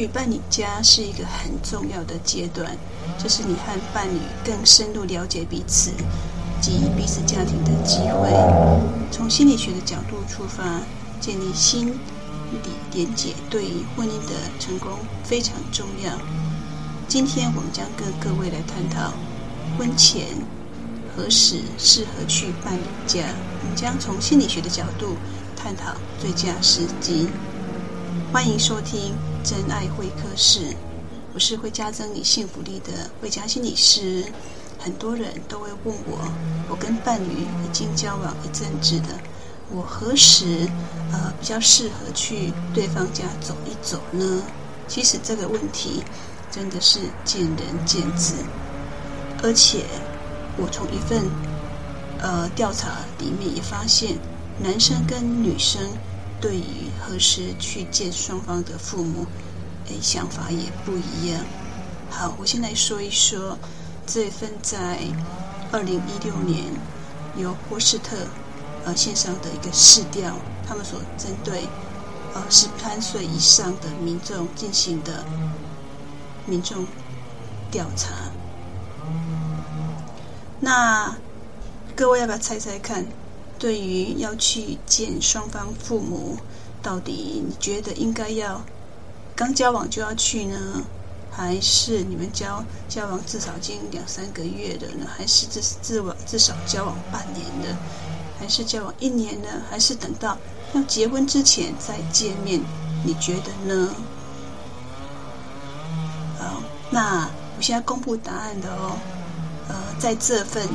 去伴侣家是一个很重要的阶段，这是你和伴侣更深入了解彼此及彼此家庭的机会。从心理学的角度出发，建立心理连结对于婚姻的成功非常重要。今天我们将跟各位来探讨婚前何时适合去伴侣家。我们将从心理学的角度探讨最佳时机。欢迎收听真爱会客室，我是会加增你幸福力的慧佳心理师。很多人都会问我，我跟伴侣已经交往一阵子的，我何时呃比较适合去对方家走一走呢？其实这个问题真的是见仁见智，而且我从一份呃调查里面也发现，男生跟女生。对于何时去见双方的父母，哎，想法也不一样。好，我先来说一说这份在二零一六年由波士特呃线上的一个市调，他们所针对呃十三岁以上的民众进行的民众调查。那各位要不要猜猜看？对于要去见双方父母，到底你觉得应该要刚交往就要去呢，还是你们交交往至少已经两三个月的呢？还是至至往至少交往半年的？还是交往一年呢？还是等到要结婚之前再见面？你觉得呢？好，那我现在公布答案的哦。呃，在这份。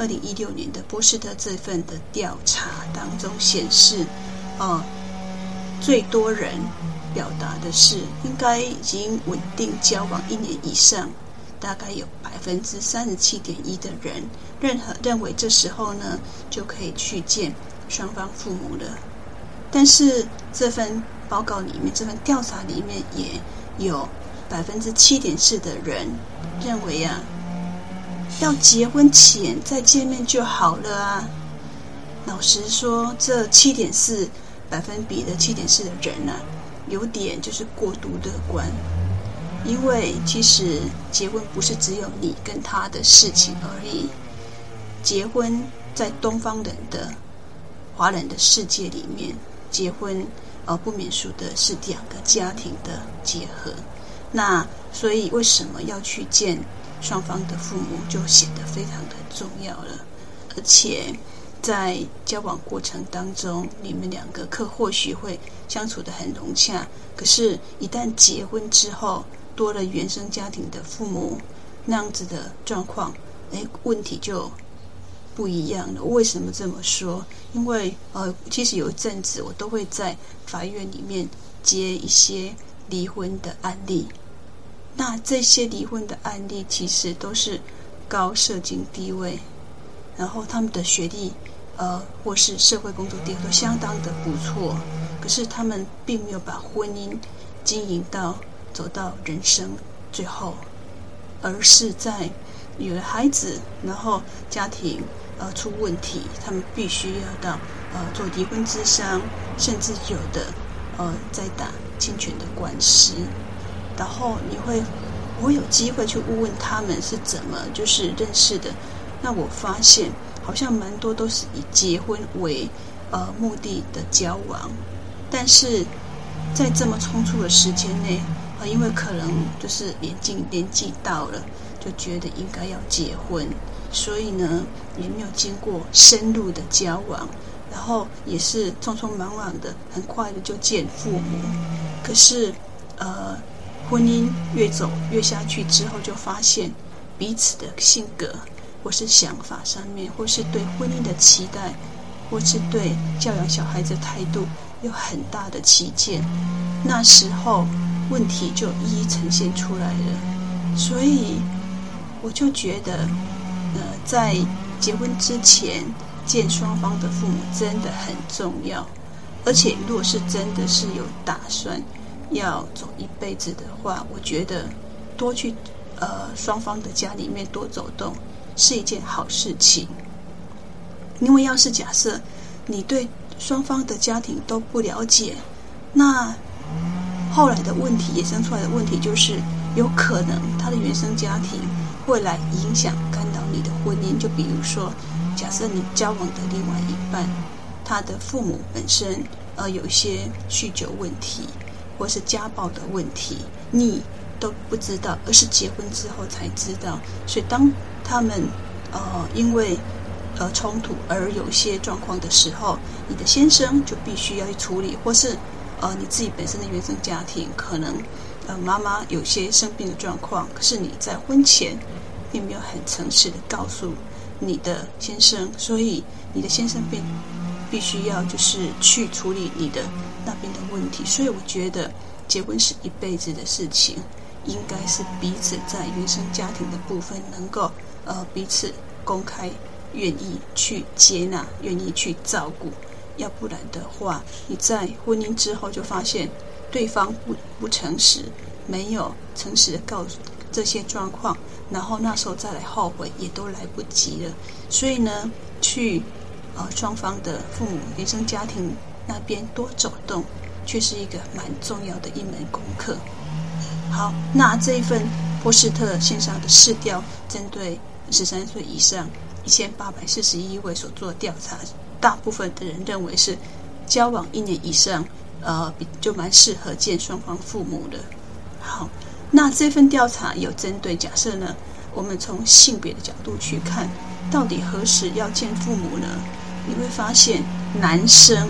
二零一六年的波士特这份的调查当中显示，哦，最多人表达的是应该已经稳定交往一年以上，大概有百分之三十七点一的人认可认为这时候呢就可以去见双方父母了。但是这份报告里面，这份调查里面也有百分之七点四的人认为啊。要结婚前再见面就好了啊！老实说，这七点四百分比的七点四的人啊，有点就是过度乐观。因为其实结婚不是只有你跟他的事情而已。结婚在东方人的华人的世界里面，结婚而不免俗的是两个家庭的结合。那所以为什么要去见？双方的父母就显得非常的重要了，而且在交往过程当中，你们两个可或许会相处得很融洽，可是，一旦结婚之后，多了原生家庭的父母，那样子的状况，哎，问题就不一样了。为什么这么说？因为呃，其实有一阵子我都会在法院里面接一些离婚的案例。那这些离婚的案例其实都是高社经地位，然后他们的学历，呃，或是社会工作地位都相当的不错，可是他们并没有把婚姻经营到走到人生最后，而是在有了孩子，然后家庭呃出问题，他们必须要到呃做离婚之商，甚至有的呃在打侵权的官司。然后你会，我有机会去问问他们是怎么就是认识的。那我发现好像蛮多都是以结婚为呃目的的交往，但是在这么匆促的时间内，呃，因为可能就是年纪年纪到了，就觉得应该要结婚，所以呢也没有经过深入的交往，然后也是匆匆忙忙的，很快的就见父母。可是呃。婚姻越走越下去之后，就发现彼此的性格，或是想法上面，或是对婚姻的期待，或是对教养小孩子的态度有很大的歧见。那时候问题就一一呈现出来了。所以我就觉得，呃，在结婚之前见双方的父母真的很重要。而且，如果是真的是有打算。要走一辈子的话，我觉得多去呃双方的家里面多走动是一件好事情。因为要是假设你对双方的家庭都不了解，那后来的问题衍生出来的问题就是，有可能他的原生家庭会来影响干扰你的婚姻。就比如说，假设你交往的另外一半，他的父母本身呃有一些酗酒问题，或是家暴的问题，你都不知道，而是结婚之后才知道。所以当他们呃因为呃冲突而有些状况的时候，你的先生就必须要去处理，或是呃你自己本身的原生家庭可能呃妈妈有些生病的状况，可是你在婚前并没有很诚实的告诉你的先生，所以你的先生必必须要就是去处理你的那边的问题。所以我觉得结婚是一辈子的事情。应该是彼此在原生家庭的部分能够呃彼此公开，愿意去接纳，愿意去照顾，要不然的话，你在婚姻之后就发现对方不不诚实，没有诚实的告诉这些状况，然后那时候再来后悔也都来不及了。所以呢，去双方的父母原生家庭那边多走动，却是一个蛮重要的一门功课。好，那这一份波士特线上的试调，针对十三岁以上一千八百四十一位所做的调查，大部分的人认为是交往一年以上，呃，就蛮适合见双方父母的。好，那这份调查有针对假设呢，我们从性别的角度去看，到底何时要见父母呢？你会发现，男生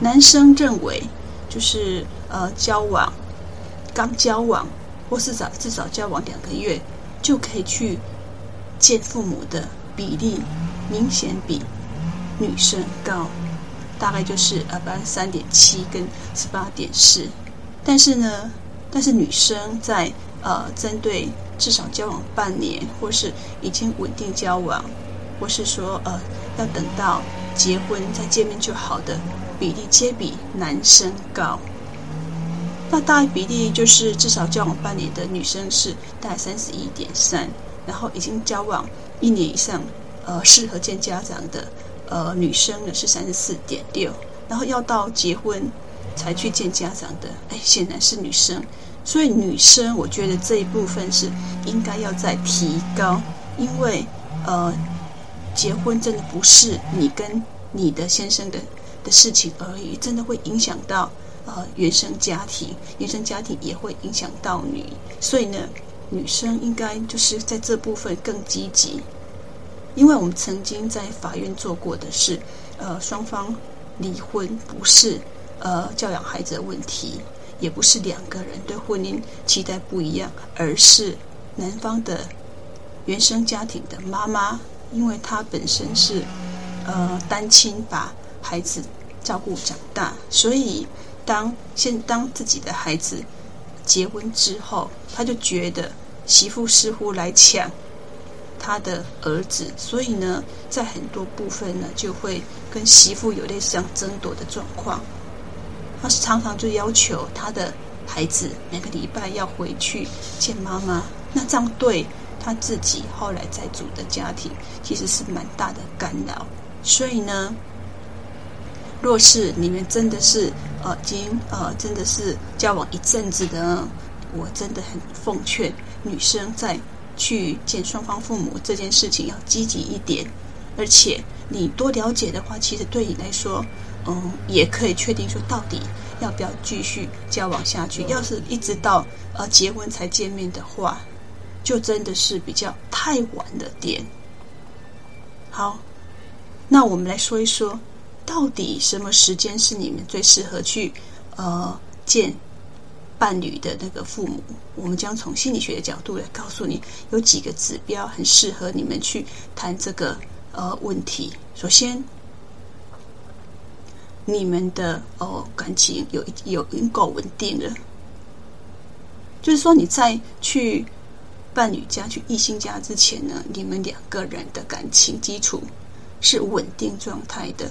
男生认为就是呃交往。刚交往，或是早至少交往两个月，就可以去见父母的比例，明显比女生高，大概就是呃百分之三点七跟十八点四。但是呢，但是女生在呃针对至少交往半年，或是已经稳定交往，或是说呃要等到结婚再见面就好的比例，皆比男生高。那大概比例就是至少交往半年的女生是大概三十一点三，然后已经交往一年以上，呃，适合见家长的呃女生呢是三十四点六，然后要到结婚才去见家长的，哎，显然是女生。所以女生，我觉得这一部分是应该要再提高，因为呃，结婚真的不是你跟你的先生的的事情而已，真的会影响到。呃，原生家庭，原生家庭也会影响到你，所以呢，女生应该就是在这部分更积极，因为我们曾经在法院做过的是，呃，双方离婚不是呃教养孩子的问题，也不是两个人对婚姻期待不一样，而是男方的原生家庭的妈妈，因为他本身是呃单亲，把孩子照顾长大，所以。当现当自己的孩子结婚之后，他就觉得媳妇似乎来抢他的儿子，所以呢，在很多部分呢，就会跟媳妇有类似像争夺的状况。他是常常就要求他的孩子每个礼拜要回去见妈妈，那这样对他自己后来再组的家庭其实是蛮大的干扰。所以呢。若是你们真的是呃，已经呃，真的是交往一阵子的，我真的很奉劝女生在去见双方父母这件事情要积极一点，而且你多了解的话，其实对你来说，嗯，也可以确定说到底要不要继续交往下去。要是一直到呃结婚才见面的话，就真的是比较太晚了点。好，那我们来说一说。到底什么时间是你们最适合去呃见伴侣的那个父母？我们将从心理学的角度来告诉你，有几个指标很适合你们去谈这个呃问题。首先，你们的哦感情有有已经够稳定了，就是说你在去伴侣家、去异性家之前呢，你们两个人的感情基础是稳定状态的。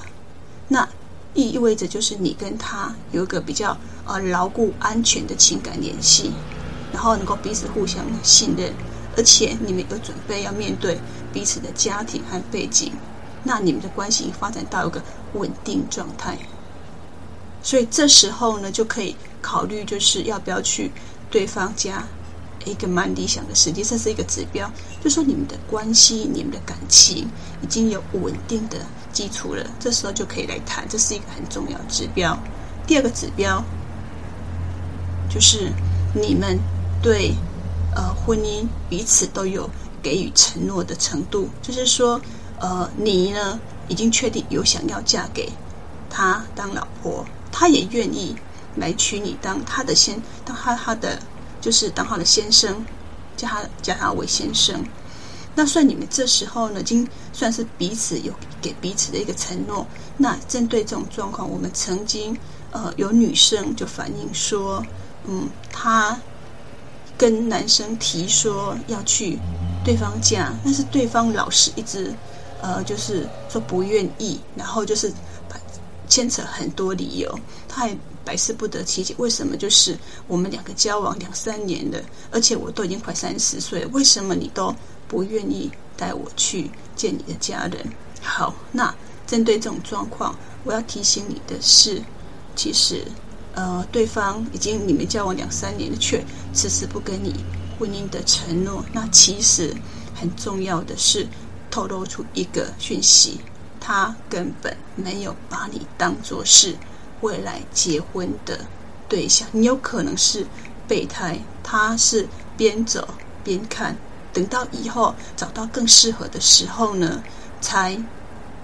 那意味着就是你跟他有一个比较呃牢固安全的情感联系，然后能够彼此互相信任，而且你们有准备要面对彼此的家庭和背景，那你们的关系发展到一个稳定状态。所以这时候呢，就可以考虑就是要不要去对方家。一个蛮理想的实际上是一个指标，就说你们的关系、你们的感情已经有稳定的基础了，这时候就可以来谈，这是一个很重要指标。第二个指标就是你们对呃婚姻彼此都有给予承诺的程度，就是说呃你呢已经确定有想要嫁给他当老婆，他也愿意来娶你当他的先，当他他的。就是当他的先生，叫他叫他为先生。那算你们这时候呢，已经算是彼此有给彼此的一个承诺。那针对这种状况，我们曾经呃有女生就反映说，嗯，她跟男生提说要去对方家，但是对方老是一直呃就是说不愿意，然后就是牵扯很多理由，他也。百思不得其解，为什么就是我们两个交往两三年了，而且我都已经快三十岁了，为什么你都不愿意带我去见你的家人？好，那针对这种状况，我要提醒你的是，其实呃，对方已经你们交往两三年了，却迟迟不跟你婚姻的承诺，那其实很重要的是透露出一个讯息，他根本没有把你当作是。未来结婚的对象，你有可能是备胎，他是边走边看，等到以后找到更适合的时候呢，才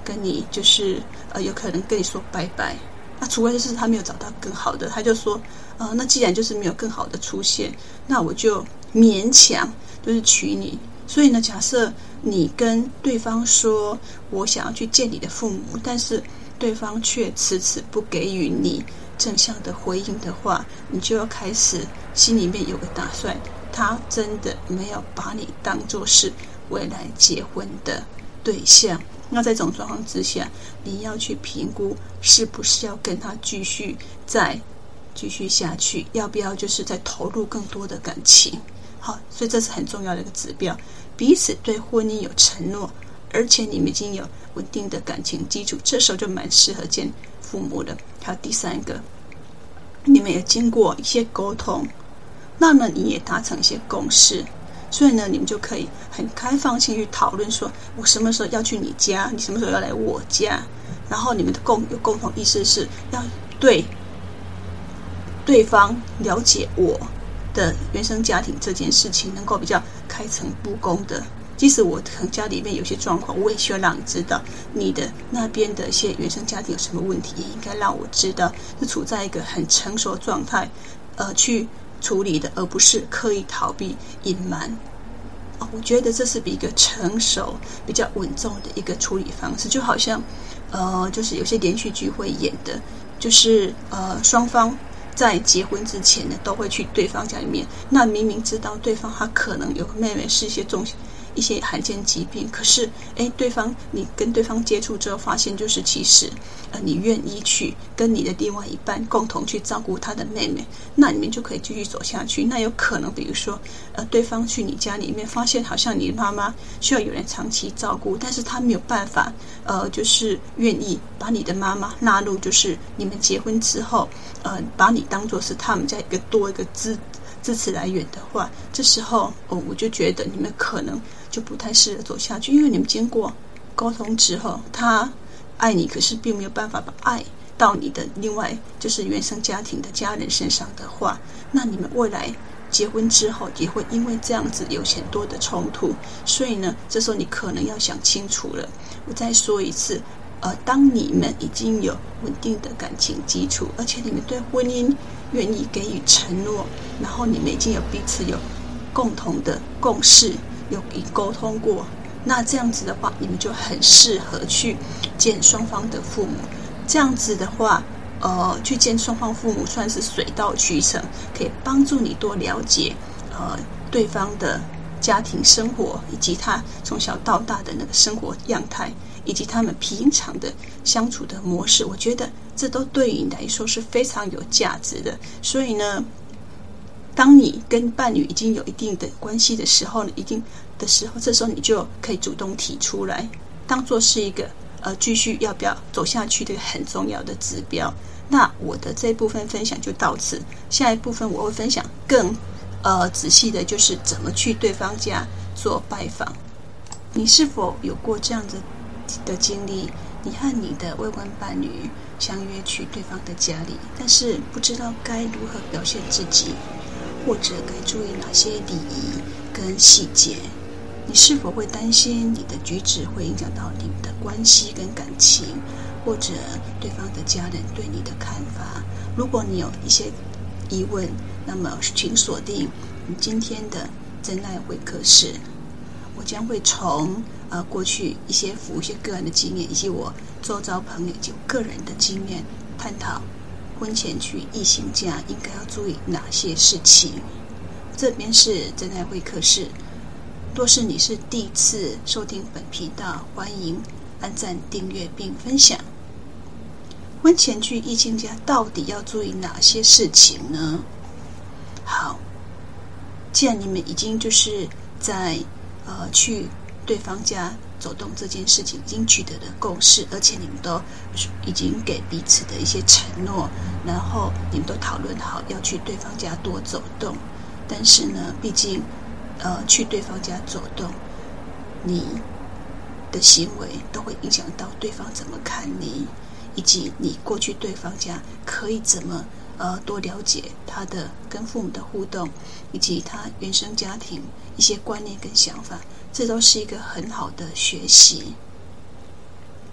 跟你就是呃，有可能跟你说拜拜。那除非就是他没有找到更好的，他就说，呃，那既然就是没有更好的出现，那我就勉强就是娶你。所以呢，假设你跟对方说我想要去见你的父母，但是。对方却迟迟不给予你正向的回应的话，你就要开始心里面有个打算，他真的没有把你当做是未来结婚的对象。那在这种状况之下，你要去评估是不是要跟他继续再继续下去，要不要就是再投入更多的感情。好，所以这是很重要的一个指标，彼此对婚姻有承诺。而且你们已经有稳定的感情基础，这时候就蛮适合见父母的。还有第三个，你们也经过一些沟通，那么你也达成一些共识，所以呢，你们就可以很开放性去讨论，说我什么时候要去你家，你什么时候要来我家，然后你们的共有共同意识是要对对方了解我的原生家庭这件事情，能够比较开诚布公的。即使我可能家里面有些状况，我也需要让你知道你的那边的一些原生家庭有什么问题，也应该让我知道，是处在一个很成熟的状态，呃，去处理的，而不是刻意逃避、隐瞒。哦，我觉得这是比一个成熟、比较稳重的一个处理方式。就好像，呃，就是有些连续剧会演的，就是呃，双方在结婚之前呢，都会去对方家里面，那明明知道对方他可能有个妹妹是一些重。一些罕见疾病，可是，诶，对方你跟对方接触之后，发现就是其实，呃，你愿意去跟你的另外一半共同去照顾他的妹妹，那你们就可以继续走下去。那有可能，比如说，呃，对方去你家里面，发现好像你妈妈需要有人长期照顾，但是他没有办法，呃，就是愿意把你的妈妈纳入，就是你们结婚之后，呃，把你当做是他们家一个多一个支支持来源的话，这时候，哦，我就觉得你们可能。就不太适合走下去，因为你们经过沟通之后，他爱你，可是并没有办法把爱到你的另外就是原生家庭的家人身上的话，那你们未来结婚之后也会因为这样子有很多的冲突。所以呢，这时候你可能要想清楚了。我再说一次，呃，当你们已经有稳定的感情基础，而且你们对婚姻愿意给予承诺，然后你们已经有彼此有共同的共识。有已沟通过，那这样子的话，你们就很适合去见双方的父母。这样子的话，呃，去见双方父母算是水到渠成，可以帮助你多了解呃对方的家庭生活，以及他从小到大的那个生活样态，以及他们平常的相处的模式。我觉得这都对你来说是非常有价值的。所以呢。当你跟伴侣已经有一定的关系的时候呢，一定的时候，这时候你就可以主动提出来，当做是一个呃继续要不要走下去的很重要的指标。那我的这一部分分享就到此，下一部分我会分享更呃仔细的，就是怎么去对方家做拜访。你是否有过这样子的经历？你和你的未婚伴侣相约去对方的家里，但是不知道该如何表现自己，或者该注意哪些礼仪跟细节？你是否会担心你的举止会影响到你们的关系跟感情？或者对方的家人对你的看法，如果你有一些疑问，那么请锁定你今天的真爱会客室。我将会从呃过去一些服务一些个案的经验，以及我周遭朋友及个人的经验，探讨婚前去异性家应该要注意哪些事情。这边是真爱会客室。若是你是第一次收听本频道，欢迎按赞、订阅并分享。婚前去异性家到底要注意哪些事情呢？好，既然你们已经就是在呃去对方家走动这件事情已经取得了共识，而且你们都已经给彼此的一些承诺，然后你们都讨论好要去对方家多走动。但是呢，毕竟呃去对方家走动，你的行为都会影响到对方怎么看你。以及你过去对方家可以怎么呃多了解他的跟父母的互动，以及他原生家庭一些观念跟想法，这都是一个很好的学习。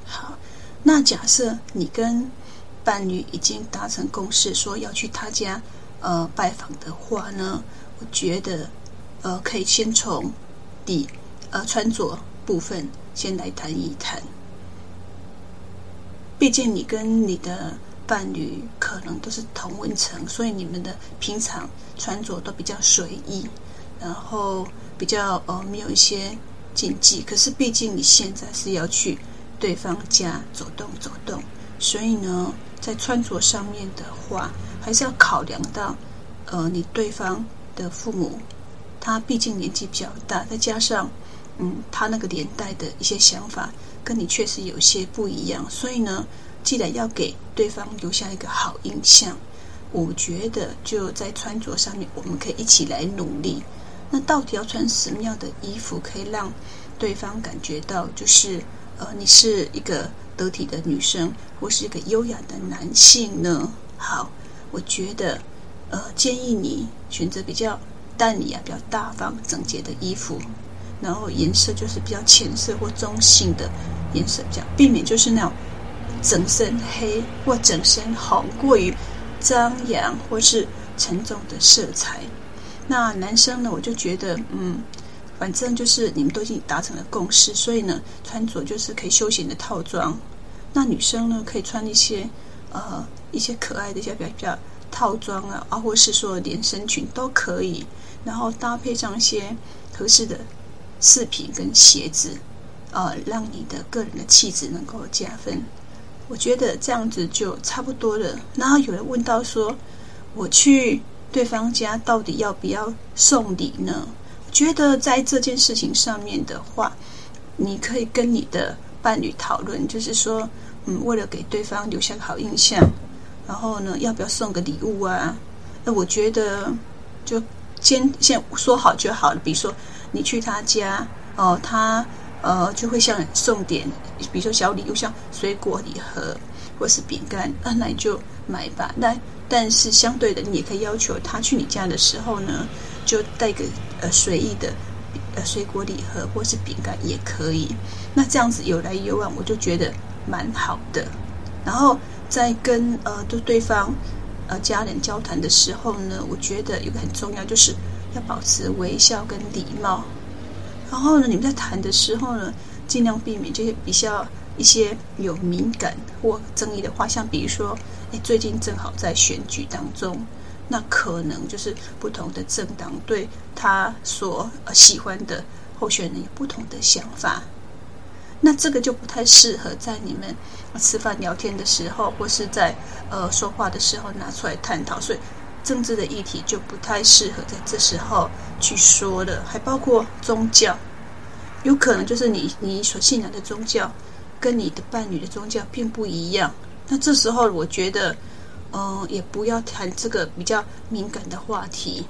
好，那假设你跟伴侣已经达成共识，说要去他家呃拜访的话呢，我觉得呃可以先从底呃穿着部分先来谈一谈。毕竟你跟你的伴侣可能都是同温层，所以你们的平常穿着都比较随意，然后比较呃没有一些禁忌。可是毕竟你现在是要去对方家走动走动，所以呢，在穿着上面的话，还是要考量到呃你对方的父母，他毕竟年纪比较大，再加上嗯他那个年代的一些想法。跟你确实有些不一样，所以呢，既然要给对方留下一个好印象，我觉得就在穿着上面，我们可以一起来努力。那到底要穿什么样的衣服，可以让对方感觉到就是呃，你是一个得体的女生，或是一个优雅的男性呢？好，我觉得呃，建议你选择比较淡雅、比较大方、整洁的衣服。然后颜色就是比较浅色或中性的颜色，这样避免就是那种整身黑或整身红过于张扬或是沉重的色彩。那男生呢，我就觉得嗯，反正就是你们都已经达成了共识，所以呢，穿着就是可以休闲的套装。那女生呢，可以穿一些呃一些可爱的一些比较比较套装啊，啊，或是说连身裙都可以，然后搭配上一些合适的。饰品跟鞋子，呃，让你的个人的气质能够加分。我觉得这样子就差不多了。然后有人问到说，我去对方家到底要不要送礼呢？觉得在这件事情上面的话，你可以跟你的伴侣讨论，就是说，嗯，为了给对方留下个好印象，然后呢，要不要送个礼物啊？那我觉得就先先说好就好了。比如说。你去他家哦，他呃就会向你送点，比如说小礼物，像水果礼盒或是饼干，啊，那你就买吧。那但是相对的，你也可以要求他去你家的时候呢，就带个呃随意的呃水果礼盒或是饼干也可以。那这样子有来有往，我就觉得蛮好的。然后在跟呃对对方呃家人交谈的时候呢，我觉得有个很重要就是。要保持微笑跟礼貌，然后呢，你们在谈的时候呢，尽量避免这些比较一些有敏感或争议的话，像比如说，哎，最近正好在选举当中，那可能就是不同的政党对他所喜欢的候选人有不同的想法，那这个就不太适合在你们吃饭聊天的时候，或是在呃说话的时候拿出来探讨，所以。政治的议题就不太适合在这时候去说了，还包括宗教，有可能就是你你所信仰的宗教跟你的伴侣的宗教并不一样。那这时候，我觉得，嗯、也不要谈这个比较敏感的话题。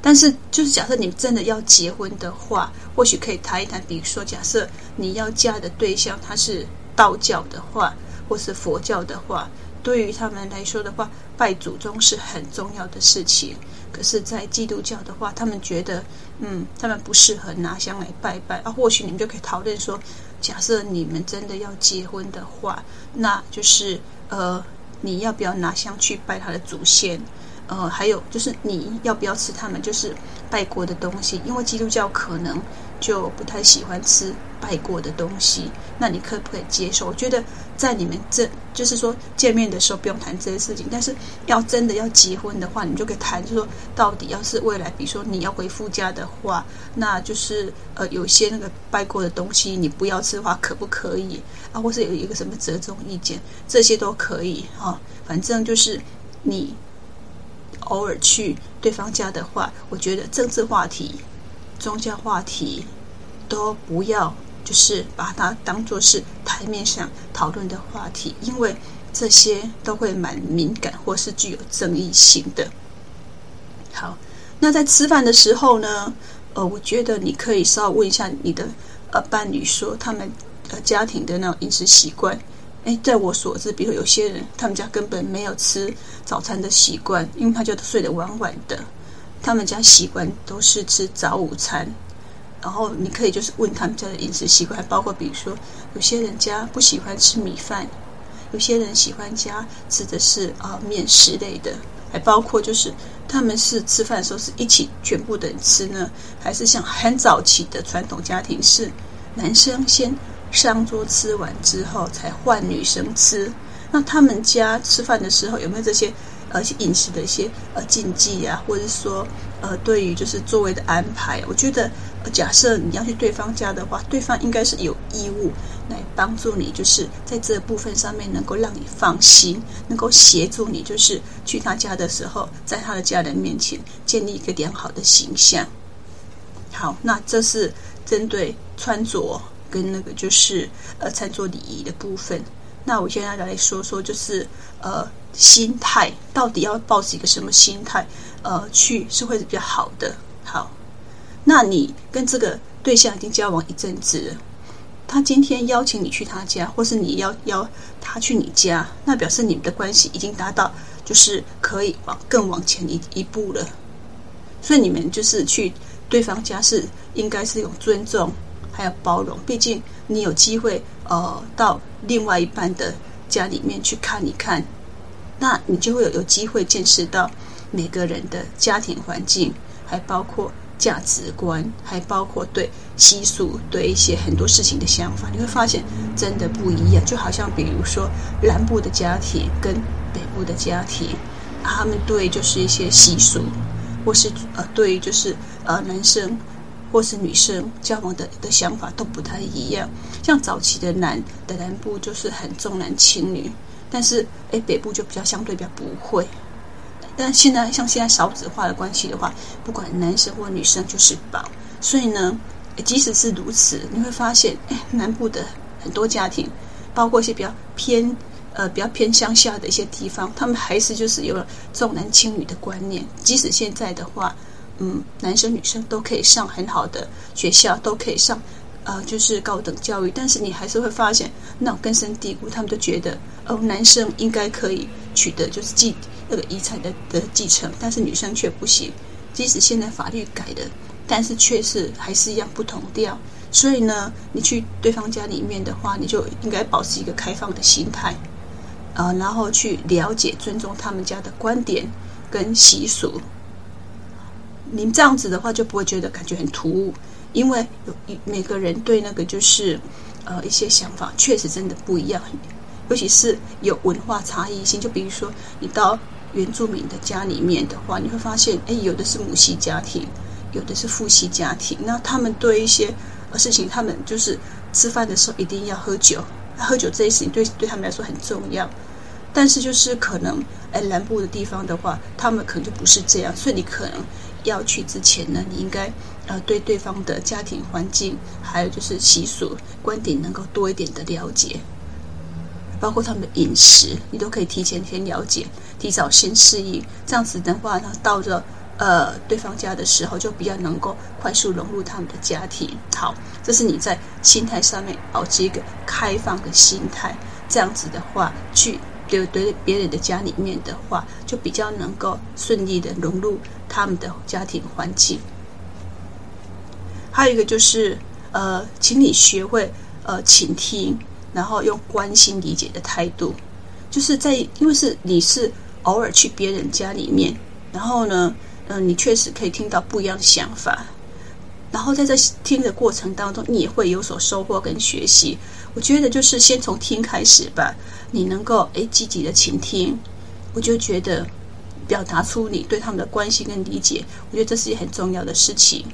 但是，就是假设你真的要结婚的话，或许可以谈一谈。比如说，假设你要嫁的对象他是道教的话，或是佛教的话，对于他们来说的话，拜祖宗是很重要的事情。可是，在基督教的话，他们觉得，嗯，他们不适合拿香来拜拜啊。或许你们就可以讨论说，假设你们真的要结婚的话，那就是呃，你要不要拿香去拜他的祖先？呃，还有就是你要不要吃他们就是拜过的东西？因为基督教可能就不太喜欢吃拜过的东西，那你可不可以接受？我觉得在你们这就是说见面的时候不用谈这些事情，但是要真的要结婚的话，你就可以谈，就说到底要是未来，比如说你要回夫家的话，那就是呃有些那个拜过的东西你不要吃的话，可不可以啊？或是有一个什么折中意见，这些都可以哈、反正就是你。偶尔去对方家的话，我觉得政治话题、宗教话题都不要，就是把它当做是台面上讨论的话题，因为这些都会蛮敏感或是具有争议性的。好，那在吃饭的时候呢，呃，我觉得你可以稍微问一下你的呃伴侣，说他们呃家庭的那种饮食习惯。哎，在我所知，比如有些人他们家根本没有吃早餐的习惯，因为他就睡得晚晚的。他们家习惯都是吃早午餐，然后你可以就是问他们家的饮食习惯，包括比如说有些人家不喜欢吃米饭，有些人喜欢家吃的是啊、面食类的，还包括就是他们是吃饭的时候是一起全部的吃呢，还是像很早期的传统家庭是男生先。上桌吃完之后，才换女生吃。那他们家吃饭的时候有没有这些呃饮食的一些呃禁忌啊，或者是说呃对于就是座位的安排？我觉得，呃、假设你要去对方家的话，对方应该是有义务来帮助你，就是在这部分上面能够让你放心，能够协助你，就是去他家的时候，在他的家人面前建立一个良好的形象。好，那这是针对穿着。跟那个就是呃餐桌礼仪的部分，那我现在来说说，就是呃心态到底要抱持一个什么心态呃去是会比较好的。好，那你跟这个对象已经交往一阵子了，他今天邀请你去他家，或是你要邀他去你家，那表示你们的关系已经达到就是可以往更往前一一步了。所以你们就是去对方家是应该是一种尊重。还有包容，毕竟你有机会呃到另外一半的家里面去看一看，那你就会有有机会见识到每个人的家庭环境，还包括价值观，还包括对习俗、对一些很多事情的想法，你会发现真的不一样。就好像比如说南部的家庭跟北部的家庭，他们对就是一些习俗，或是呃对就是呃男生。或是女生交往的的想法都不太一样，像早期的南的南部就是很重男轻女，但是诶北部就比较相对比较不会。但现在像现在少子化的关系的话，不管男生或女生就是宝，所以呢，即使是如此，你会发现，诶南部的很多家庭，包括一些比较偏呃比较偏乡下的一些地方，他们还是就是有了重男轻女的观念，即使现在的话。嗯，男生女生都可以上很好的学校，都可以上，呃，就是高等教育。但是你还是会发现，那种根深蒂固，他们都觉得，哦，男生应该可以取得就是继那个遗产的的继承，但是女生却不行。即使现在法律改了，但是却是还是一样不同调。所以呢，你去对方家里面的话，你就应该保持一个开放的心态，呃，然后去了解、尊重他们家的观点跟习俗。您这样子的话就不会觉得感觉很突兀，因为有每个人对那个就是呃一些想法确实真的不一样，尤其是有文化差异性。就比如说你到原住民的家里面的话，你会发现，哎，有的是母系家庭，有的是父系家庭。那他们对一些事情，他们就是吃饭的时候一定要喝酒，喝酒这些事情对对他们来说很重要。但是就是可能，哎，南部的地方的话，他们可能就不是这样，所以你可能。要去之前呢，你应该呃对对方的家庭环境，还有就是习俗观点能够多一点的了解，包括他们的饮食，你都可以提前先了解，提早先适应，这样子的话呢，到了呃对方家的时候，就比较能够快速融入他们的家庭。好，这是你在心态上面保持一个开放的心态，这样子的话去。对对，别人的家里面的话，就比较能够顺利的融入他们的家庭环境。还有一个就是，呃，请你学会呃倾听，然后用关心理解的态度，就是在因为是你是偶尔去别人家里面，然后呢，嗯、你确实可以听到不一样的想法，然后在这听的过程当中，你也会有所收获跟学习。我觉得就是先从听开始吧。你能够诶积极的倾听，我就觉得表达出你对他们的关心跟理解，我觉得这是一件很重要的事情。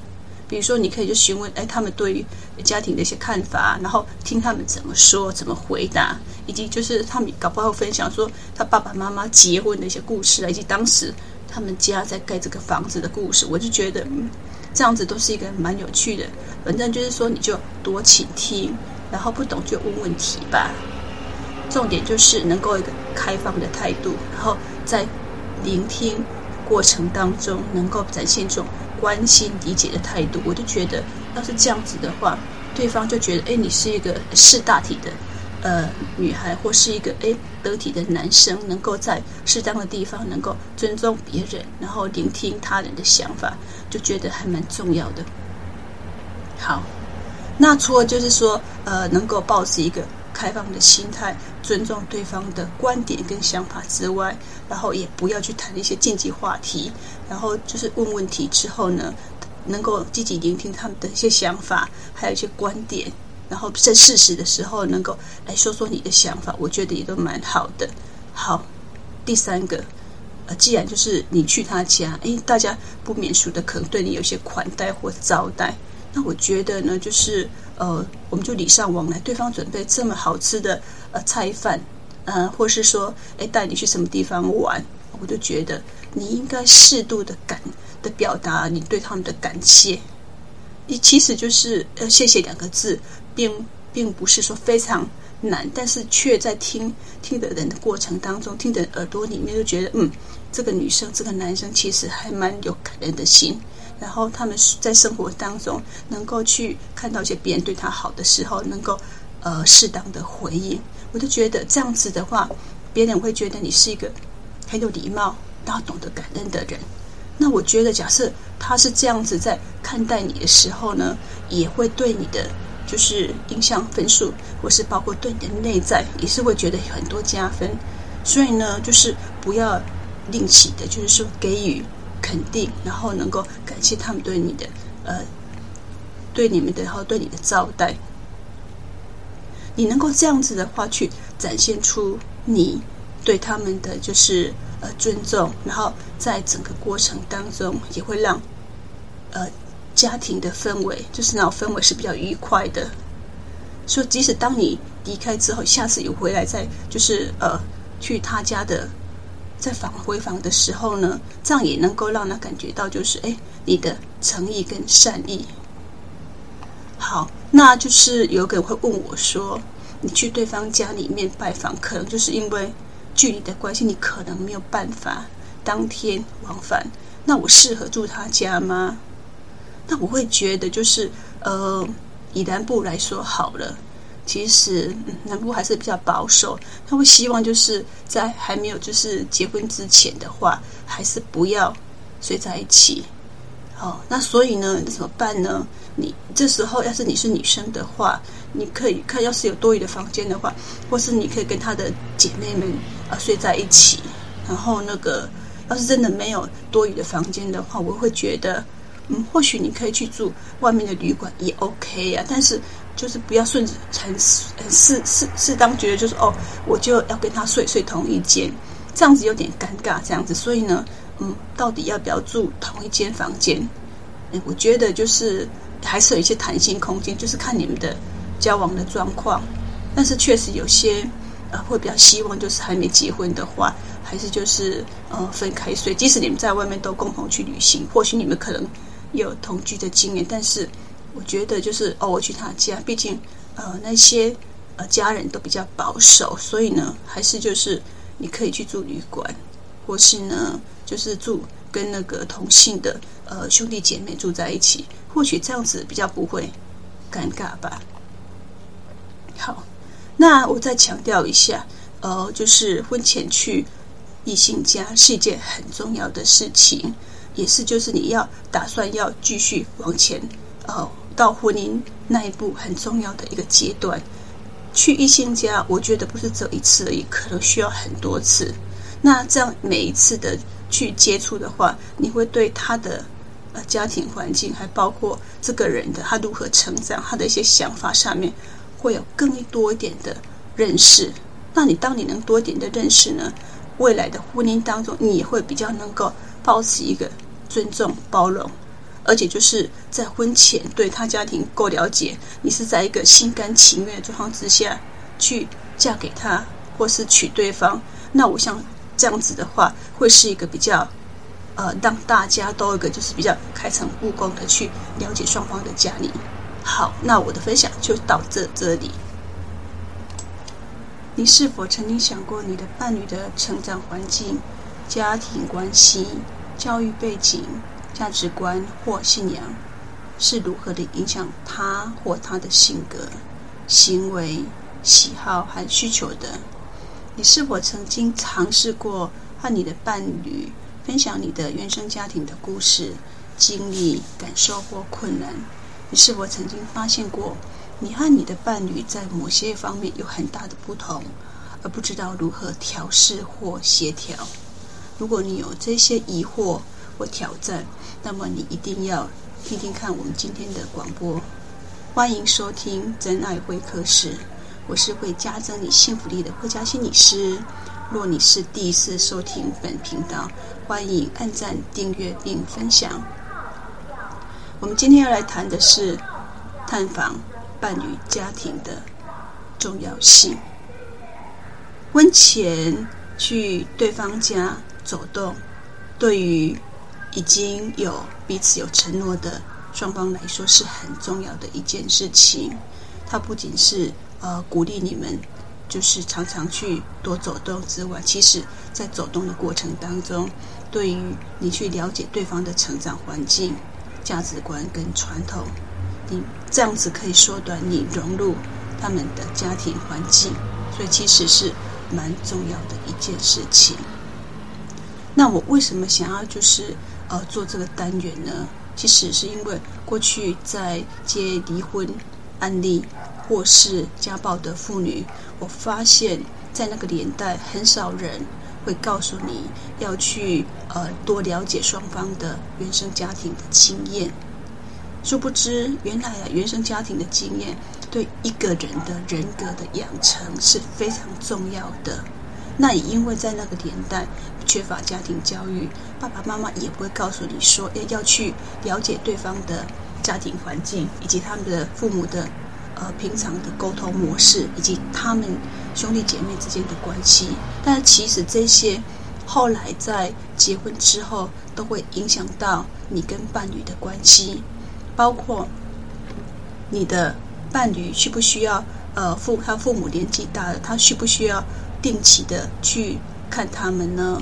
比如说，你可以就询问诶他们对于家庭的一些看法，然后听他们怎么说、怎么回答，以及就是他们搞不好分享说他爸爸妈妈结婚的一些故事，以及当时他们家在盖这个房子的故事，我就觉得嗯，这样子都是一个蛮有趣的。反正就是说，你就多倾听，然后不懂就问问题吧。重点就是能够一个开放的态度，然后在聆听过程当中能够展现这种关心理解的态度。我就觉得，要是这样子的话，对方就觉得，哎，你是一个识大体的呃女孩，或是一个哎得体的男生，能够在适当的地方能够尊重别人，然后聆听他人的想法，就觉得还蛮重要的。好，那除了就是说，呃，能够保持一个。开放的心态，尊重对方的观点跟想法之外，然后也不要去谈一些禁忌话题，然后就是问问题之后呢，能够积极聆听他们的一些想法，还有一些观点，然后在适时的时候能够来说说你的想法，我觉得也都蛮好的。好，第三个，呃，既然就是你去他家，诶，大家不免俗的可能对你有些款待或招待，那我觉得呢，就是。呃，我们就礼尚往来，对方准备这么好吃的呃菜饭，呃，或是说，哎，带你去什么地方玩，我就觉得你应该适度的感的表达你对他们的感谢。你其实就是呃，谢谢两个字，并并不是说非常难，但是却在听听的人的过程当中，听的耳朵里面就觉得，嗯，这个女生，这个男生其实还蛮有感人的心。然后他们在生活当中能够去看到一些别人对他好的时候，能够呃适当的回应，我就觉得这样子的话，别人会觉得你是一个很有礼貌，然后懂得感恩的人。那我觉得，假设他是这样子在看待你的时候呢，也会对你的就是印象分数，或是包括对你的内在，也是会觉得很多加分。所以呢，就是不要吝啬的，就是说给予。肯定，然后能够感谢他们对你的，呃，对你们的，然后对你的招待。你能够这样子的话，去展现出你对他们的就是呃尊重，然后在整个过程当中，也会让呃家庭的氛围，就是那种氛围是比较愉快的。所以，即使当你离开之后，下次有回来再就是呃去他家的。在访回访的时候呢，这样也能够让他感觉到，就是哎，你的诚意跟善意。好，那就是有个人会问我说：“你去对方家里面拜访，可能就是因为距离的关系，你可能没有办法当天往返。那我适合住他家吗？”那我会觉得，就是呃，以南部来说好了。其实南部还是比较保守，他会希望就是在还没有就是结婚之前的话，还是不要睡在一起。好，那所以呢，怎么办呢？你这时候要是你是女生的话，你可以看，要是有多余的房间的话，或是你可以跟她的姐妹们啊睡在一起。然后那个要是真的没有多余的房间的话，我会觉得，嗯，或许你可以去住外面的旅馆也 OK 呀，但是。就是不要顺着很适适适当觉得就是哦，我就要跟他睡睡同一间，这样子有点尴尬，这样子，所以呢，嗯，到底要不要住同一间房间？诶，我觉得就是还是有一些弹性空间，就是看你们的交往的状况。但是确实有些呃会比较希望，就是还没结婚的话，还是就是呃分开睡。即使你们在外面都共同去旅行，或许你们可能有同居的经验，但是我觉得就是哦，我去他家，毕竟呃那些呃家人都比较保守，所以呢，还是就是你可以去住旅馆，或是呢就是住跟那个同性的呃兄弟姐妹住在一起，或许这样子比较不会尴尬吧。好，那我再强调一下，呃，就是婚前去异性家是一件很重要的事情，也是就是你要打算要继续往前，呃，到婚姻那一步很重要的一个阶段。去异性家，我觉得不是只有一次而已，可能需要很多次。那这样每一次的去接触的话，你会对他的呃家庭环境，还包括这个人的他如何成长，他的一些想法上面。会有更多一点的认识，那你当你能多一点的认识呢？未来的婚姻当中，你也会比较能够保持一个尊重、包容，而且就是在婚前对他家庭够了解，你是在一个心甘情愿的状况之下去嫁给他，或是娶对方。那我想这样子的话，会是一个比较呃，让大家都一个就是比较开诚布公的去了解双方的家里。好，那我的分享就到这这里。你是否曾经想过，你的伴侣的成长环境、家庭关系、教育背景、价值观或信仰是如何的影响他或他的性格、行为、喜好和需求的？你是否曾经尝试过和你的伴侣分享你的原生家庭的故事、经历、感受或困难？你是否曾经发现过，你和你的伴侣在某些方面有很大的不同，而不知道如何调试或协调？如果你有这些疑惑或挑战，那么你一定要听听看我们今天的广播。欢迎收听真爱会客室，我是会加增你幸福力的会家心理师。若你是第一次收听本频道，欢迎按赞、订阅并分享。我们今天要来谈的是探访伴侣家庭的重要性。婚前去对方家走动，对于已经有彼此有承诺的双方来说是很重要的一件事情。它不仅是呃鼓励你们，就是常常去多走动之外，其实在走动的过程当中，对于你去了解对方的成长环境。价值观跟传统，你这样子可以缩短你融入他们的家庭环境，所以其实是蛮重要的一件事情。那我为什么想要就是呃做这个单元呢？其实是因为过去在接离婚案例或是家暴的妇女，我发现，在那个年代很少人。会告诉你要去呃多了解双方的原生家庭的经验，殊不知原来啊原生家庭的经验对一个人的人格的养成是非常重要的。那也因为在那个年代缺乏家庭教育，爸爸妈妈也不会告诉你说要要去了解对方的家庭环境以及他们的父母的。呃，平常的沟通模式以及他们兄弟姐妹之间的关系，但其实这些后来在结婚之后都会影响到你跟伴侣的关系，包括你的伴侣需不需要呃父他父母年纪大了，他需不需要定期的去看他们呢？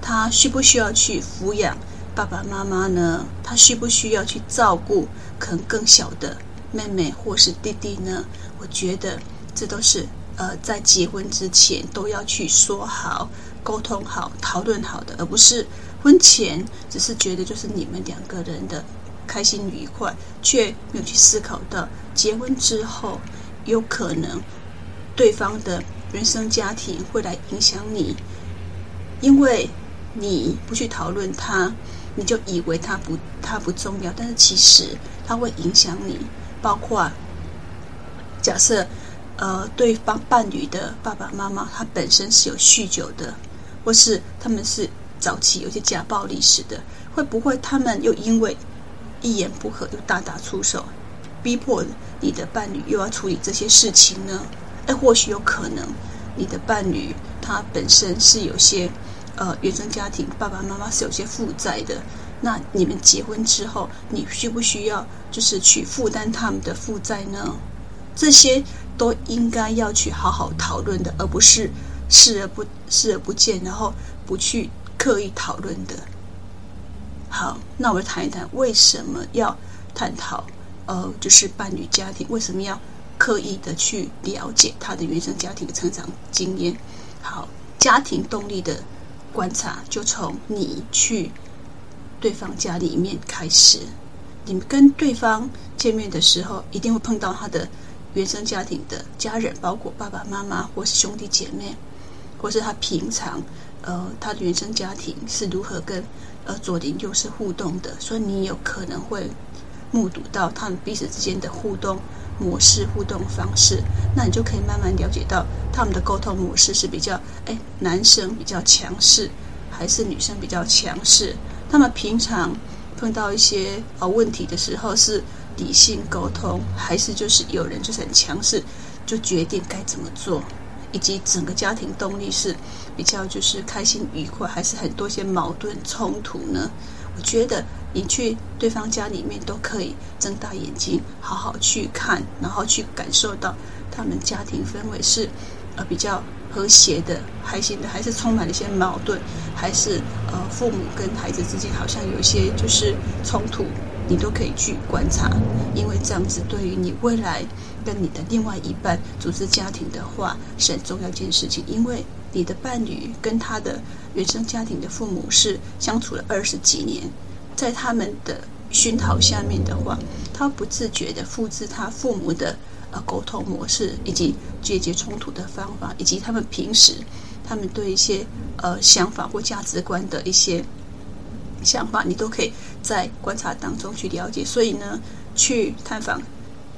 他需不需要去抚养爸爸妈妈呢？他需不需要去照顾可能更小的？妹妹或是弟弟呢？我觉得这都是呃，在结婚之前都要去说好、沟通好、讨论好的，而不是婚前只是觉得就是你们两个人的开心愉快，却没有去思考到结婚之后有可能对方的原生家庭会来影响你，因为你不去讨论他，你就以为他不他不重要，但是其实他会影响你。包括假设，呃，对方伴侣的爸爸妈妈他本身是有酗酒的，或是他们是早期有些家暴历史的，会不会他们又因为一言不合又大打出手，逼迫你的伴侣又要处理这些事情呢？哎，或许有可能，你的伴侣他本身是有些呃原生家庭爸爸妈妈是有些负债的，那你们结婚之后，你需不需要就是去负担他们的负债呢？这些都应该要去好好讨论的，而不是视而不视而不见，然后不去刻意讨论的。好，那我们谈一谈为什么要探讨，呃，就是伴侣家庭为什么要刻意的去了解他的原生家庭的成长经验。好，家庭动力的观察就从你去对方家里面开始。你们跟对方见面的时候，一定会碰到他的原生家庭的家人，包括爸爸妈妈或是兄弟姐妹，或是他平常呃他的原生家庭是如何跟。呃，左邻右舍互动的，所以你有可能会目睹到他们彼此之间的互动模式、互动方式，那你就可以慢慢了解到他们的沟通模式是比较，哎，男生比较强势，还是女生比较强势？他们平常碰到一些呃问题的时候是理性沟通，还是就是有人就是很强势，就决定该怎么做？以及整个家庭动力是比较就是开心愉快，还是很多些矛盾冲突呢？我觉得你去对方家里面都可以睁大眼睛，好好去看，然后去感受到他们家庭氛围是呃比较和谐的、开心的，还是充满了一些矛盾，还是呃父母跟孩子之间好像有一些就是冲突。你都可以去观察，因为这样子对于你未来跟你的另外一半组织家庭的话是很重要一件事情。因为你的伴侣跟他的原生家庭的父母是相处了二十几年，在他们的熏陶下面的话，他不自觉地复制他父母的呃沟通模式，以及解决冲突的方法，以及他们平时他们对一些呃想法或价值观的一些。想法你都可以在观察当中去了解，所以呢，去探访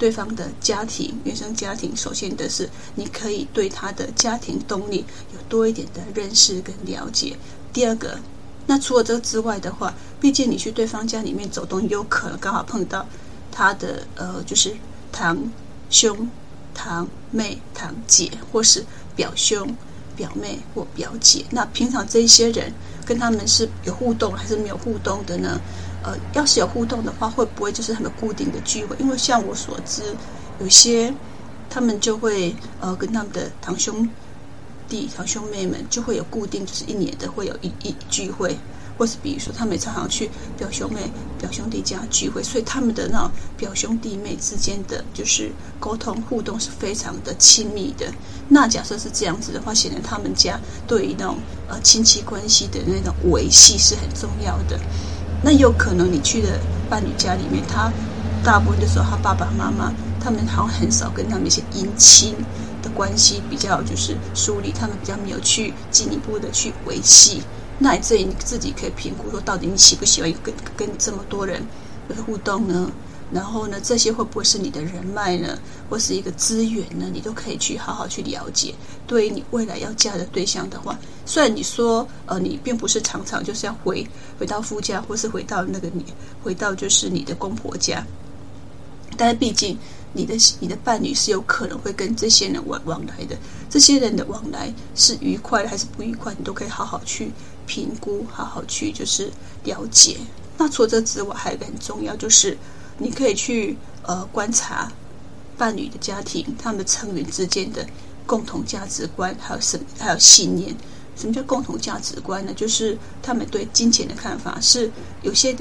对方的家庭、原生家庭，首先的是你可以对他的家庭动力有多一点的认识跟了解。第二个，那除了这个之外的话，毕竟你去对方家里面走动，有可能刚好碰到他的呃，就是堂兄、堂妹、堂姐，或是表兄、表妹或表姐。那平常这些人。跟他们是有互动还是没有互动的呢？呃，要是有互动的话，会不会就是很固定的聚会？因为像我所知，有些他们就会呃跟他们的堂兄弟、堂兄妹们就会有固定，就是一年的会有一一聚会。或是比如说，他们常常去表兄妹、表兄弟家聚会，所以他们的那种表兄弟妹之间的就是沟通互动是非常的亲密的。那假设是这样子的话，显然他们家对于那种呃亲戚关系的那种维系是很重要的。那有可能你去的伴侣家里面，他大部分的时候，他爸爸妈妈他们好像很少跟他们一些姻亲的关系比较就是疏离，他们比较没有去进一步的去维系。那这你自己可以评估说，到底你喜不喜欢跟跟这么多人有互动呢？然后呢，这些会不会是你的人脉呢，或是一个资源呢？你都可以去好好去了解。对于你未来要嫁的对象的话，虽然你说呃，你并不是常常就是要回回到夫家，或是回到那个你回到就是你的公婆家，但是毕竟。你的你的伴侣是有可能会跟这些人往往来的，这些人的往来是愉快还是不愉快，你都可以好好去评估，好好去就是了解。那除了这之外，还有一个很重要，就是你可以去呃观察伴侣的家庭，他们成员之间的共同价值观，还有什还有信念。什么叫共同价值观呢？就是他们对金钱的看法是有些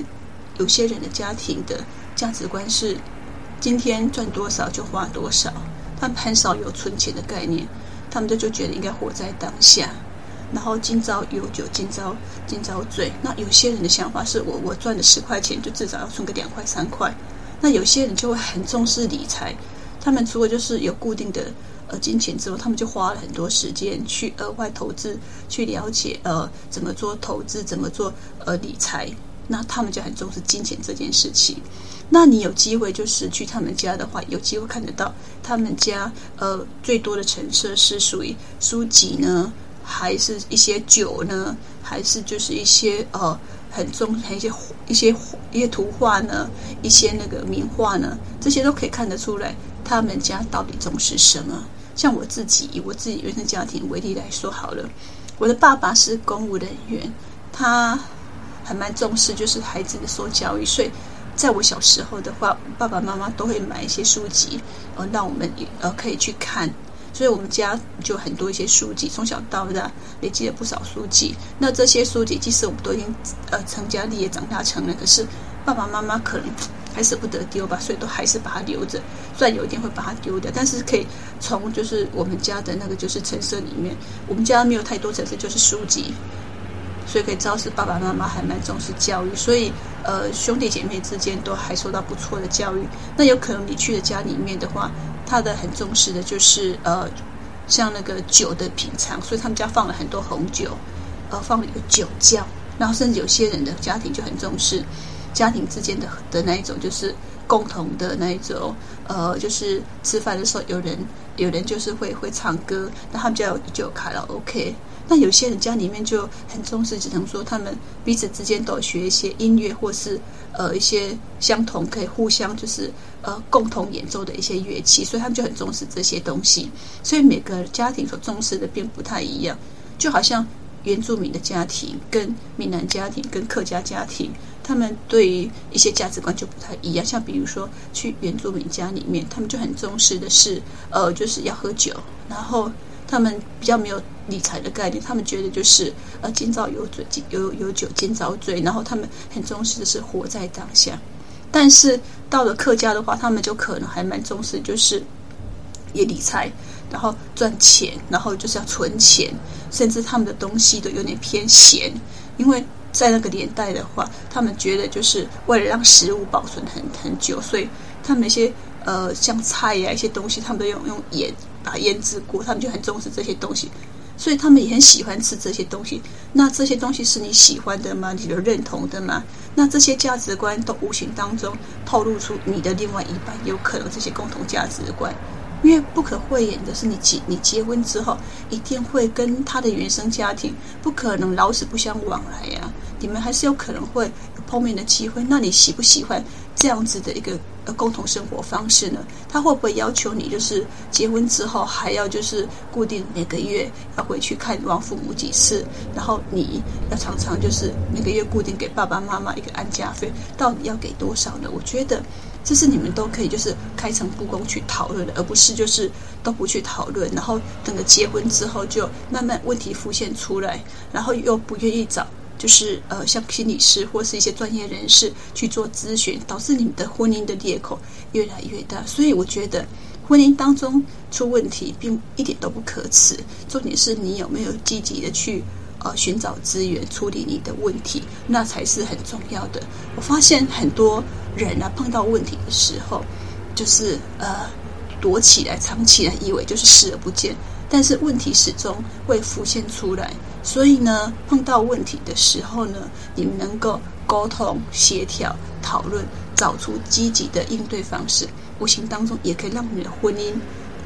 有些人的家庭的价值观是。今天赚多少就花多少，他们很少有存钱的概念，他们就就觉得应该活在当下，然后今朝有酒今朝今朝醉。那有些人的想法是我我赚了十块钱就至少要存个两块三块，那有些人就会很重视理财，他们除了就是有固定的呃金钱之后，他们就花了很多时间去额外投资，去了解呃怎么做投资，怎么做呃理财，那他们就很重视金钱这件事情。那你有机会就是去他们家的话，有机会看得到他们家呃最多的陈设是属于书籍呢，还是一些酒呢，还是就是一些呃很重很一些一些一些图画呢，一些那个名画呢，这些都可以看得出来他们家到底重视什么。像我自己以我自己原生家庭为例来说好了，我的爸爸是公务人员，他还蛮重视就是孩子的受教育，所以在我小时候的话，爸爸妈妈都会买一些书籍，呃，让我们呃可以去看。所以我们家就很多一些书籍，从小到大累积了不少书籍。那这些书籍，即使我们都已经呃成家立业、长大成人，可是爸爸妈妈可能还舍不得丢吧，所以都还是把它留着。虽然有一天会把它丢掉，但是可以从就是我们家的那个就是陈设里面，我们家没有太多陈设，就是书籍，所以可以知道是爸爸妈妈还蛮重视教育，所以呃兄弟姐妹之间都还受到不错的教育。那有可能你去了家里面的话。他的很重视的就是呃，像那个酒的品尝，所以他们家放了很多红酒，呃，放了一个酒窖，然后甚至有些人的家庭就很重视家庭之间的的那一种，就是共同的那一种，呃，就是吃饭的时候有人有人就是会会唱歌，那他们家有就卡拉 OK。那有些人家里面就很重视，只能说他们彼此之间都学一些音乐，或是呃一些相同可以互相就是呃共同演奏的一些乐器，所以他们就很重视这些东西。所以每个家庭所重视的并不太一样，就好像原住民的家庭跟闽南家庭跟客家家庭，他们对于一些价值观就不太一样。像比如说去原住民家里面，他们就很重视的是呃就是要喝酒，然后。他们比较没有理财的概念，他们觉得就是呃，今朝有酒有有酒今朝醉，然后他们很重视的是活在当下。但是到了客家的话，他们就可能还蛮重视，就是也理财，然后赚钱，然后就是要存钱，甚至他们的东西都有点偏咸，因为在那个年代的话，他们觉得就是为了让食物保存很很久，所以他们一些呃像菜呀、一些东西，他们都用用盐。把腌制过，他们就很重视这些东西，所以他们也很喜欢吃这些东西。那这些东西是你喜欢的吗？你的认同的吗？那这些价值观都无形当中透露出你的另外一半有可能这些共同价值观。因为不可讳言的是你，结你结婚之后，一定会跟他的原生家庭不可能老死不相往来呀、你们还是有可能会有碰面的机会。那你喜不喜欢这样子的一个呃共同生活方式呢？他会不会要求你就是结婚之后还要就是固定每个月要回去看望父母几次，然后你要常常就是每个月固定给爸爸妈妈一个安家费，到底要给多少呢？我觉得。这是你们都可以就是开诚布公去讨论的，而不是就是都不去讨论，然后等个结婚之后就慢慢问题浮现出来，然后又不愿意找就是呃像心理师或是一些专业人士去做咨询，导致你们的婚姻的裂口越来越大。所以我觉得婚姻当中出问题并一点都不可耻，重点是你有没有积极的去。呃，寻找资源处理你的问题，那才是很重要的。我发现很多人啊，碰到问题的时候，就是呃躲起来、藏起来，以为就是视而不见。但是问题始终会浮现出来，所以呢，碰到问题的时候呢，你们能够沟通、协调、讨论，找出积极的应对方式，无形当中也可以让你的婚姻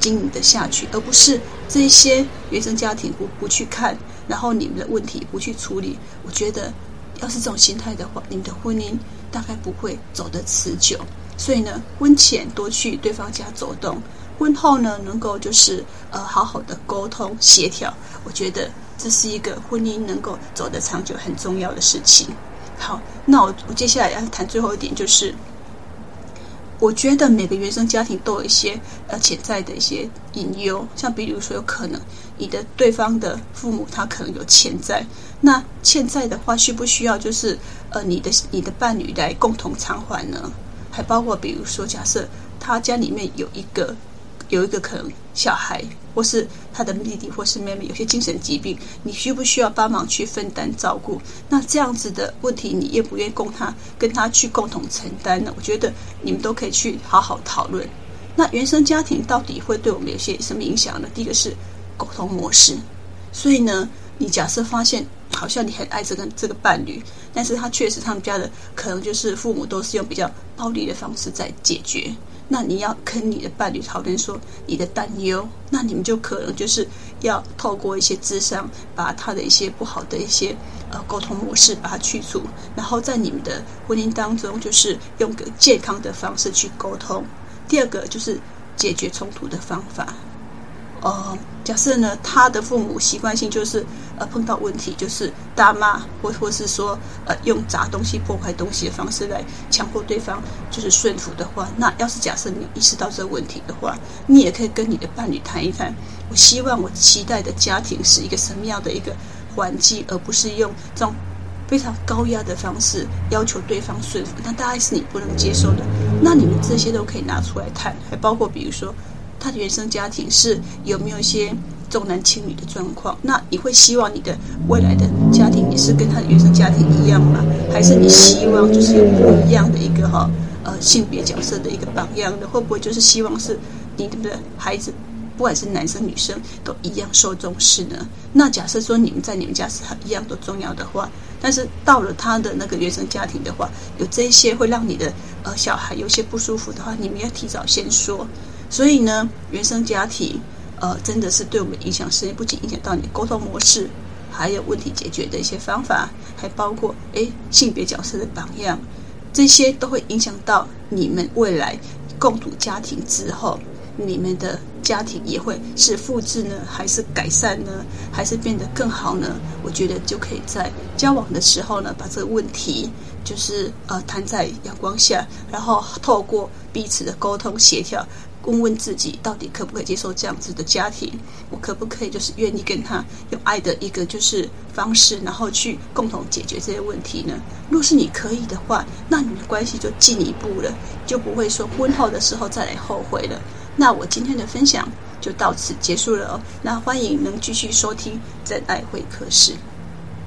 经营得下去，而不是这些原生家庭不不去看。然后你们的问题不去处理，我觉得要是这种心态的话，你们的婚姻大概不会走得持久。所以呢，婚前多去对方家走动，婚后呢能够就是呃好好的沟通协调，我觉得这是一个婚姻能够走得长久很重要的事情。好，那我我接下来要谈最后一点就是。我觉得每个原生家庭都有一些呃潜在的一些隐忧，像比如说有可能你的对方的父母他可能有欠债，那欠债的话需不需要就是呃你的你的伴侣来共同偿还呢？还包括比如说假设他家里面有一个有一个可能小孩。或是他的弟弟或是妹妹有些精神疾病，你需不需要帮忙去分担照顾？那这样子的问题，你愿不愿意供他跟他去共同承担呢？我觉得你们都可以去好好讨论。那原生家庭到底会对我们有些什么影响呢？第一个是沟通模式。所以呢，你假设发现好像你很爱这个这个伴侣，但是他确实他们家的可能就是父母都是用比较暴力的方式在解决。那你要跟你的伴侣讨论说你的担忧，那你们就可能就是要透过一些智商，把他的一些不好的一些呃沟通模式把它去除，然后在你们的婚姻当中，就是用个健康的方式去沟通。第二个就是解决冲突的方法。呃，假设呢，他的父母习惯性就是呃碰到问题就是大骂，或或是说呃用砸东西、破坏东西的方式来强迫对方就是顺服的话，那要是假设你意识到这个问题的话，你也可以跟你的伴侣谈一谈。我希望我期待的家庭是一个什么样的一个环境，而不是用这种非常高压的方式要求对方顺服。那大概是你不能接受的。那你们这些都可以拿出来谈，还包括比如说。他的原生家庭是有没有一些重男轻女的状况？那你会希望你的未来的家庭也是跟他的原生家庭一样吗？还是你希望就是不一样的一个哈呃性别角色的一个榜样的？会不会就是希望是你的孩子，不管是男生女生都一样受重视呢？那假设说你们在你们家是一样都重要的话，但是到了他的那个原生家庭的话，有这些会让你的呃小孩有些不舒服的话，你们要提早先说。所以呢，原生家庭，呃，真的是对我们影响深远，不仅影响到你沟通模式，还有问题解决的一些方法，还包括诶性别角色的榜样，这些都会影响到你们未来共组家庭之后，你们的家庭也会是复制呢，还是改善呢，还是变得更好呢？我觉得就可以在交往的时候呢，把这个问题就是呃摊在阳光下，然后透过彼此的沟通协调。问问自己，到底可不可以接受这样子的家庭？我可不可以就是愿意跟他用爱的一个就是方式，然后去共同解决这些问题呢？若是你可以的话，那你们的关系就进一步了，就不会说婚后的时候再来后悔了。那我今天的分享就到此结束了哦。那欢迎能继续收听真爱会客室。